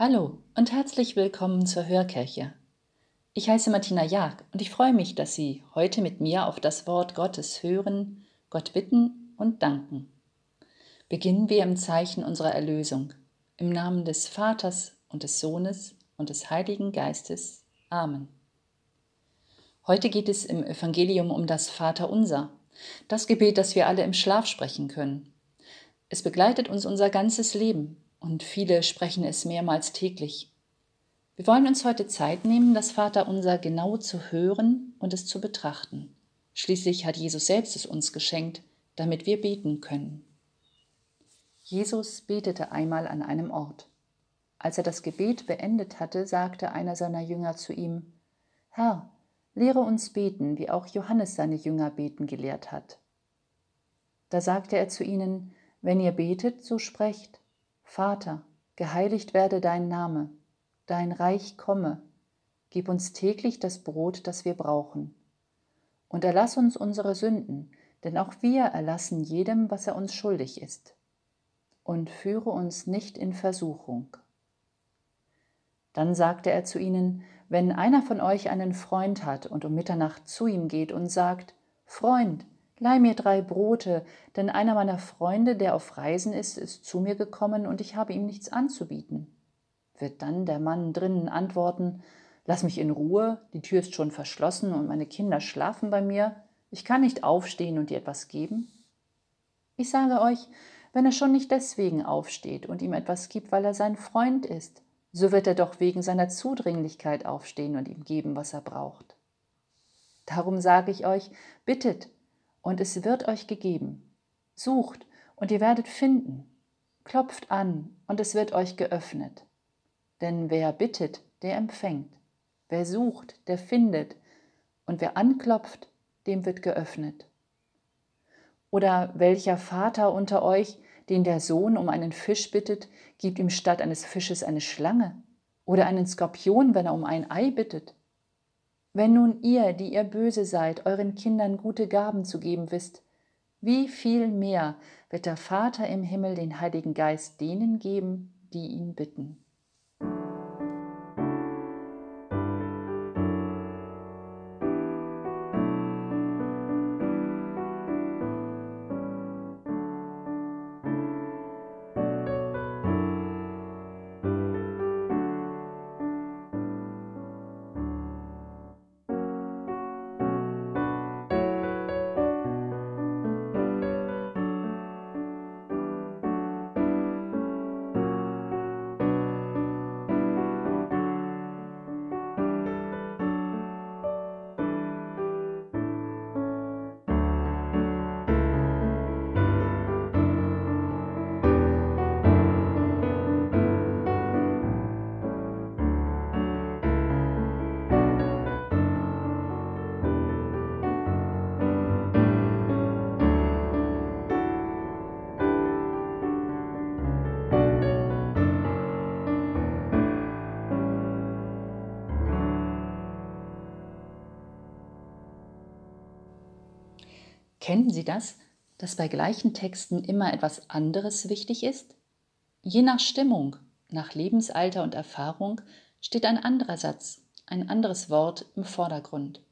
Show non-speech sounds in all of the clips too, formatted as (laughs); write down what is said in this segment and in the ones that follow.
Hallo und herzlich willkommen zur Hörkirche. Ich heiße Martina Jag und ich freue mich, dass Sie heute mit mir auf das Wort Gottes hören, Gott bitten und danken. Beginnen wir im Zeichen unserer Erlösung, im Namen des Vaters und des Sohnes und des Heiligen Geistes. Amen. Heute geht es im Evangelium um das Vaterunser, das Gebet, das wir alle im Schlaf sprechen können. Es begleitet uns unser ganzes Leben und viele sprechen es mehrmals täglich. Wir wollen uns heute Zeit nehmen, das Vaterunser genau zu hören und es zu betrachten. Schließlich hat Jesus selbst es uns geschenkt, damit wir beten können. Jesus betete einmal an einem Ort. Als er das Gebet beendet hatte, sagte einer seiner Jünger zu ihm, Herr, lehre uns beten, wie auch Johannes seine Jünger beten gelehrt hat. Da sagte er zu ihnen, Wenn ihr betet, so sprecht, Vater, geheiligt werde dein Name, dein Reich komme, gib uns täglich das Brot, das wir brauchen. Und erlass uns unsere Sünden, denn auch wir erlassen jedem, was er uns schuldig ist. Und führe uns nicht in Versuchung. Dann sagte er zu ihnen, wenn einer von euch einen Freund hat und um Mitternacht zu ihm geht und sagt, Freund, Leih mir drei Brote, denn einer meiner Freunde, der auf Reisen ist, ist zu mir gekommen und ich habe ihm nichts anzubieten. Wird dann der Mann drinnen antworten, Lass mich in Ruhe, die Tür ist schon verschlossen und meine Kinder schlafen bei mir, ich kann nicht aufstehen und dir etwas geben? Ich sage euch, wenn er schon nicht deswegen aufsteht und ihm etwas gibt, weil er sein Freund ist, so wird er doch wegen seiner Zudringlichkeit aufstehen und ihm geben, was er braucht. Darum sage ich euch, bittet, und es wird euch gegeben. Sucht, und ihr werdet finden. Klopft an, und es wird euch geöffnet. Denn wer bittet, der empfängt. Wer sucht, der findet. Und wer anklopft, dem wird geöffnet. Oder welcher Vater unter euch, den der Sohn um einen Fisch bittet, gibt ihm statt eines Fisches eine Schlange? Oder einen Skorpion, wenn er um ein Ei bittet? Wenn nun ihr, die ihr böse seid, euren Kindern gute Gaben zu geben wisst, wie viel mehr wird der Vater im Himmel den Heiligen Geist denen geben, die ihn bitten. Kennen Sie das, dass bei gleichen Texten immer etwas anderes wichtig ist? Je nach Stimmung, nach Lebensalter und Erfahrung steht ein anderer Satz, ein anderes Wort im Vordergrund.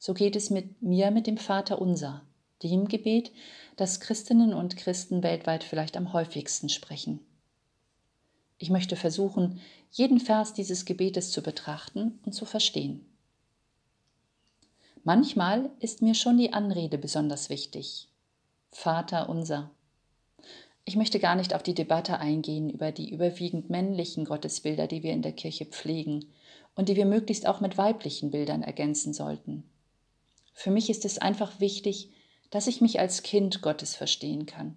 So geht es mit mir mit dem Vater unser, dem Gebet, das Christinnen und Christen weltweit vielleicht am häufigsten sprechen. Ich möchte versuchen, jeden Vers dieses Gebetes zu betrachten und zu verstehen. Manchmal ist mir schon die Anrede besonders wichtig. Vater unser. Ich möchte gar nicht auf die Debatte eingehen über die überwiegend männlichen Gottesbilder, die wir in der Kirche pflegen und die wir möglichst auch mit weiblichen Bildern ergänzen sollten. Für mich ist es einfach wichtig, dass ich mich als Kind Gottes verstehen kann.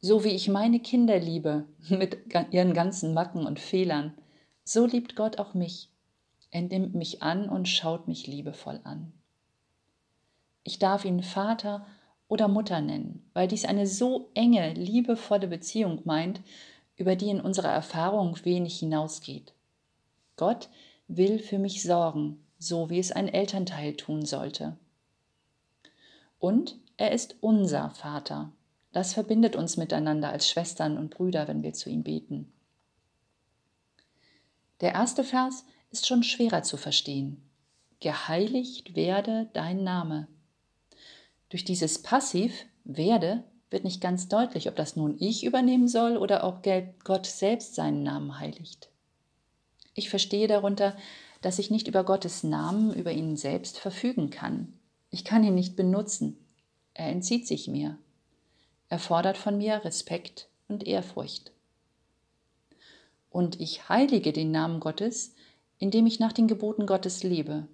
So wie ich meine Kinder liebe, (laughs) mit ihren ganzen Macken und Fehlern, so liebt Gott auch mich er nimmt mich an und schaut mich liebevoll an. Ich darf ihn Vater oder Mutter nennen, weil dies eine so enge, liebevolle Beziehung meint, über die in unserer Erfahrung wenig hinausgeht. Gott will für mich sorgen, so wie es ein Elternteil tun sollte. Und er ist unser Vater. Das verbindet uns miteinander als Schwestern und Brüder, wenn wir zu ihm beten. Der erste Vers ist schon schwerer zu verstehen. Geheiligt werde dein Name. Durch dieses Passiv werde wird nicht ganz deutlich, ob das nun ich übernehmen soll oder ob Gott selbst seinen Namen heiligt. Ich verstehe darunter, dass ich nicht über Gottes Namen, über ihn selbst verfügen kann. Ich kann ihn nicht benutzen. Er entzieht sich mir. Er fordert von mir Respekt und Ehrfurcht. Und ich heilige den Namen Gottes, indem ich nach den Geboten Gottes lebe.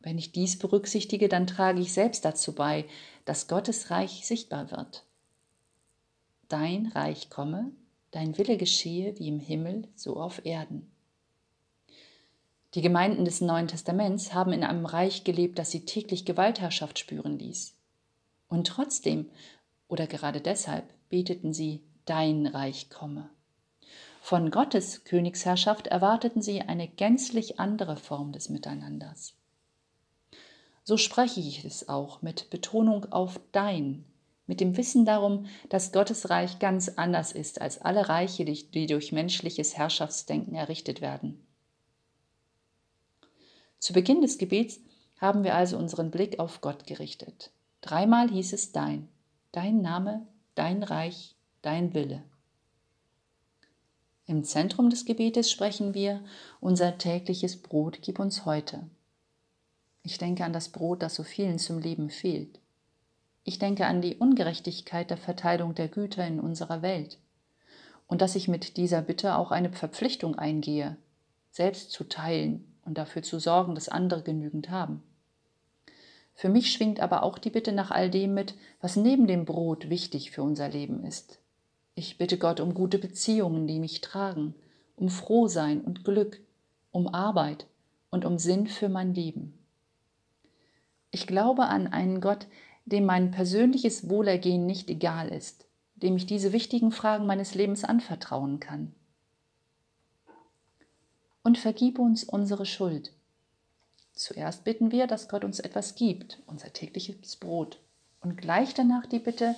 Wenn ich dies berücksichtige, dann trage ich selbst dazu bei, dass Gottes Reich sichtbar wird. Dein Reich komme, dein Wille geschehe wie im Himmel, so auf Erden. Die Gemeinden des Neuen Testaments haben in einem Reich gelebt, das sie täglich Gewaltherrschaft spüren ließ. Und trotzdem, oder gerade deshalb, beteten sie, Dein Reich komme. Von Gottes Königsherrschaft erwarteten sie eine gänzlich andere Form des Miteinanders. So spreche ich es auch mit Betonung auf dein, mit dem Wissen darum, dass Gottes Reich ganz anders ist als alle Reiche, die durch menschliches Herrschaftsdenken errichtet werden. Zu Beginn des Gebets haben wir also unseren Blick auf Gott gerichtet. Dreimal hieß es dein, dein Name, dein Reich, dein Wille. Im Zentrum des Gebetes sprechen wir, unser tägliches Brot gib uns heute. Ich denke an das Brot, das so vielen zum Leben fehlt. Ich denke an die Ungerechtigkeit der Verteilung der Güter in unserer Welt und dass ich mit dieser Bitte auch eine Verpflichtung eingehe, selbst zu teilen und dafür zu sorgen, dass andere genügend haben. Für mich schwingt aber auch die Bitte nach all dem mit, was neben dem Brot wichtig für unser Leben ist. Ich bitte Gott um gute Beziehungen, die mich tragen, um Frohsein und Glück, um Arbeit und um Sinn für mein Leben. Ich glaube an einen Gott, dem mein persönliches Wohlergehen nicht egal ist, dem ich diese wichtigen Fragen meines Lebens anvertrauen kann. Und vergib uns unsere Schuld. Zuerst bitten wir, dass Gott uns etwas gibt, unser tägliches Brot, und gleich danach die Bitte,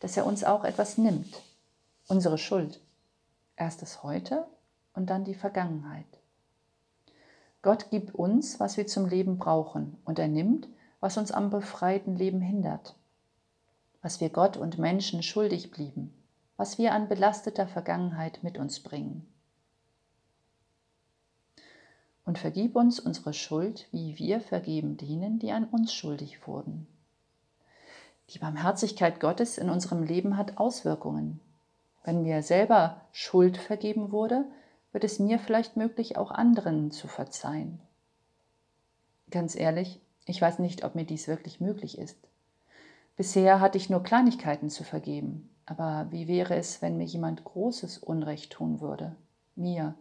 dass er uns auch etwas nimmt, unsere Schuld. Erst das Heute und dann die Vergangenheit. Gott gibt uns, was wir zum Leben brauchen, und er nimmt, was uns am befreiten Leben hindert, was wir Gott und Menschen schuldig blieben, was wir an belasteter Vergangenheit mit uns bringen. Und vergib uns unsere Schuld, wie wir vergeben denen, die an uns schuldig wurden. Die Barmherzigkeit Gottes in unserem Leben hat Auswirkungen. Wenn mir selber Schuld vergeben wurde, wird es mir vielleicht möglich, auch anderen zu verzeihen. Ganz ehrlich, ich weiß nicht, ob mir dies wirklich möglich ist. Bisher hatte ich nur Kleinigkeiten zu vergeben, aber wie wäre es, wenn mir jemand großes Unrecht tun würde, mir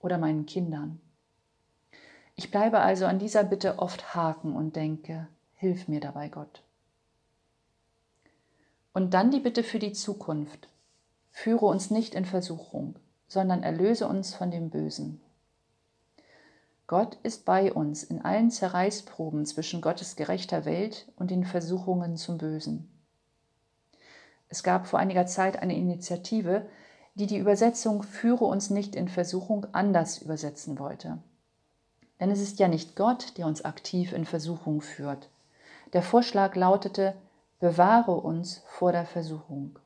oder meinen Kindern? Ich bleibe also an dieser Bitte oft haken und denke, hilf mir dabei, Gott. Und dann die Bitte für die Zukunft. Führe uns nicht in Versuchung, sondern erlöse uns von dem Bösen. Gott ist bei uns in allen Zerreißproben zwischen Gottes gerechter Welt und den Versuchungen zum Bösen. Es gab vor einiger Zeit eine Initiative, die die Übersetzung Führe uns nicht in Versuchung anders übersetzen wollte. Denn es ist ja nicht Gott, der uns aktiv in Versuchung führt. Der Vorschlag lautete, bewahre uns vor der Versuchung.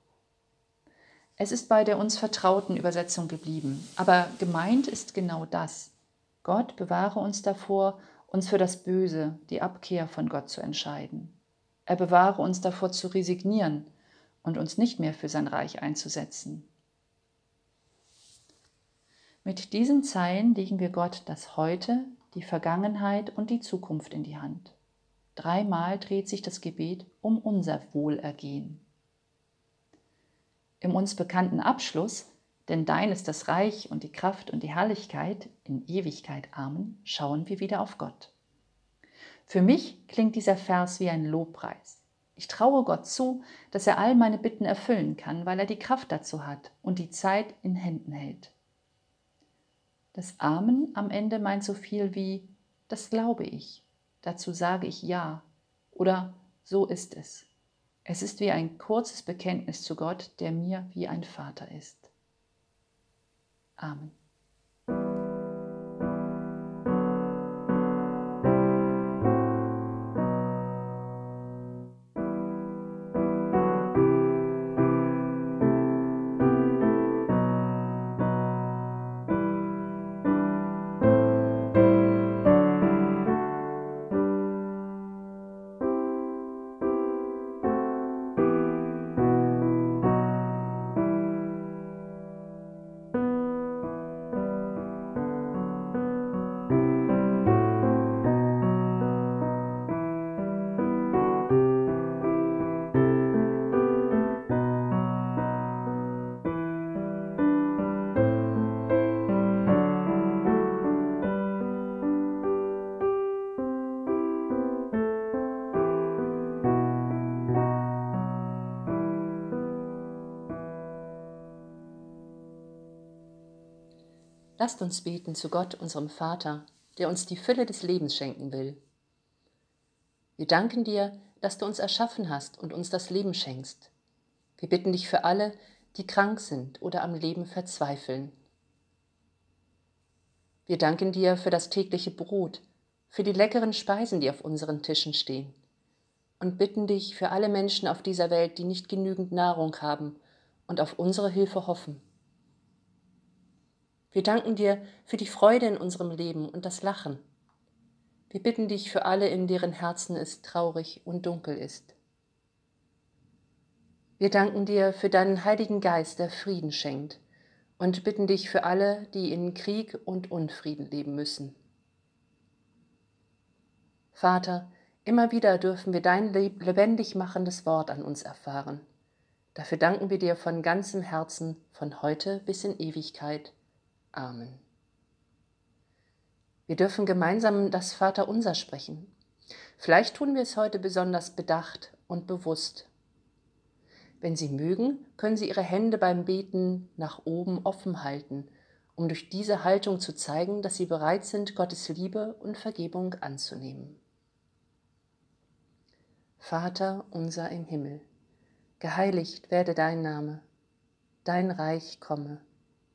Es ist bei der uns vertrauten Übersetzung geblieben, aber gemeint ist genau das. Gott bewahre uns davor, uns für das Böse, die Abkehr von Gott zu entscheiden. Er bewahre uns davor zu resignieren und uns nicht mehr für sein Reich einzusetzen. Mit diesen Zeilen legen wir Gott das Heute, die Vergangenheit und die Zukunft in die Hand. Dreimal dreht sich das Gebet um unser Wohlergehen. Im uns bekannten Abschluss, denn dein ist das Reich und die Kraft und die Herrlichkeit in Ewigkeit, Amen, schauen wir wieder auf Gott. Für mich klingt dieser Vers wie ein Lobpreis. Ich traue Gott zu, dass er all meine Bitten erfüllen kann, weil er die Kraft dazu hat und die Zeit in Händen hält. Das Amen am Ende meint so viel wie, das glaube ich, dazu sage ich Ja oder so ist es. Es ist wie ein kurzes Bekenntnis zu Gott, der mir wie ein Vater ist. Amen. Lasst uns beten zu Gott, unserem Vater, der uns die Fülle des Lebens schenken will. Wir danken dir, dass du uns erschaffen hast und uns das Leben schenkst. Wir bitten dich für alle, die krank sind oder am Leben verzweifeln. Wir danken dir für das tägliche Brot, für die leckeren Speisen, die auf unseren Tischen stehen, und bitten dich für alle Menschen auf dieser Welt, die nicht genügend Nahrung haben und auf unsere Hilfe hoffen. Wir danken dir für die Freude in unserem Leben und das Lachen. Wir bitten dich für alle, in deren Herzen es traurig und dunkel ist. Wir danken dir für deinen Heiligen Geist, der Frieden schenkt, und bitten dich für alle, die in Krieg und Unfrieden leben müssen. Vater, immer wieder dürfen wir dein lebendig machendes Wort an uns erfahren. Dafür danken wir dir von ganzem Herzen, von heute bis in Ewigkeit. Amen. Wir dürfen gemeinsam das Vaterunser sprechen. Vielleicht tun wir es heute besonders bedacht und bewusst. Wenn Sie mögen, können Sie Ihre Hände beim Beten nach oben offen halten, um durch diese Haltung zu zeigen, dass Sie bereit sind, Gottes Liebe und Vergebung anzunehmen. Vater unser im Himmel, geheiligt werde dein Name, dein Reich komme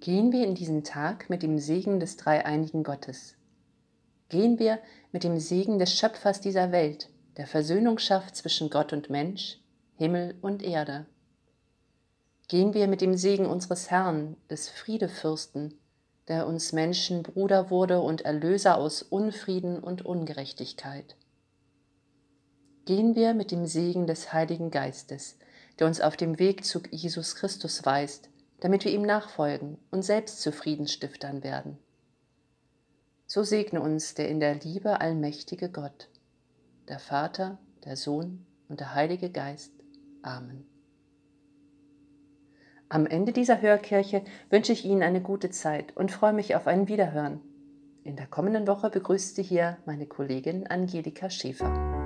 Gehen wir in diesen Tag mit dem Segen des dreieinigen Gottes. Gehen wir mit dem Segen des Schöpfers dieser Welt, der Versöhnung schafft zwischen Gott und Mensch, Himmel und Erde. Gehen wir mit dem Segen unseres Herrn, des Friedefürsten, der uns Menschen Bruder wurde und Erlöser aus Unfrieden und Ungerechtigkeit. Gehen wir mit dem Segen des Heiligen Geistes, der uns auf dem Weg zu Jesus Christus weist, damit wir ihm nachfolgen und selbst zu Friedensstiftern werden. So segne uns der in der Liebe allmächtige Gott, der Vater, der Sohn und der Heilige Geist. Amen. Am Ende dieser Hörkirche wünsche ich Ihnen eine gute Zeit und freue mich auf ein Wiederhören. In der kommenden Woche begrüßt Sie hier meine Kollegin Angelika Schäfer.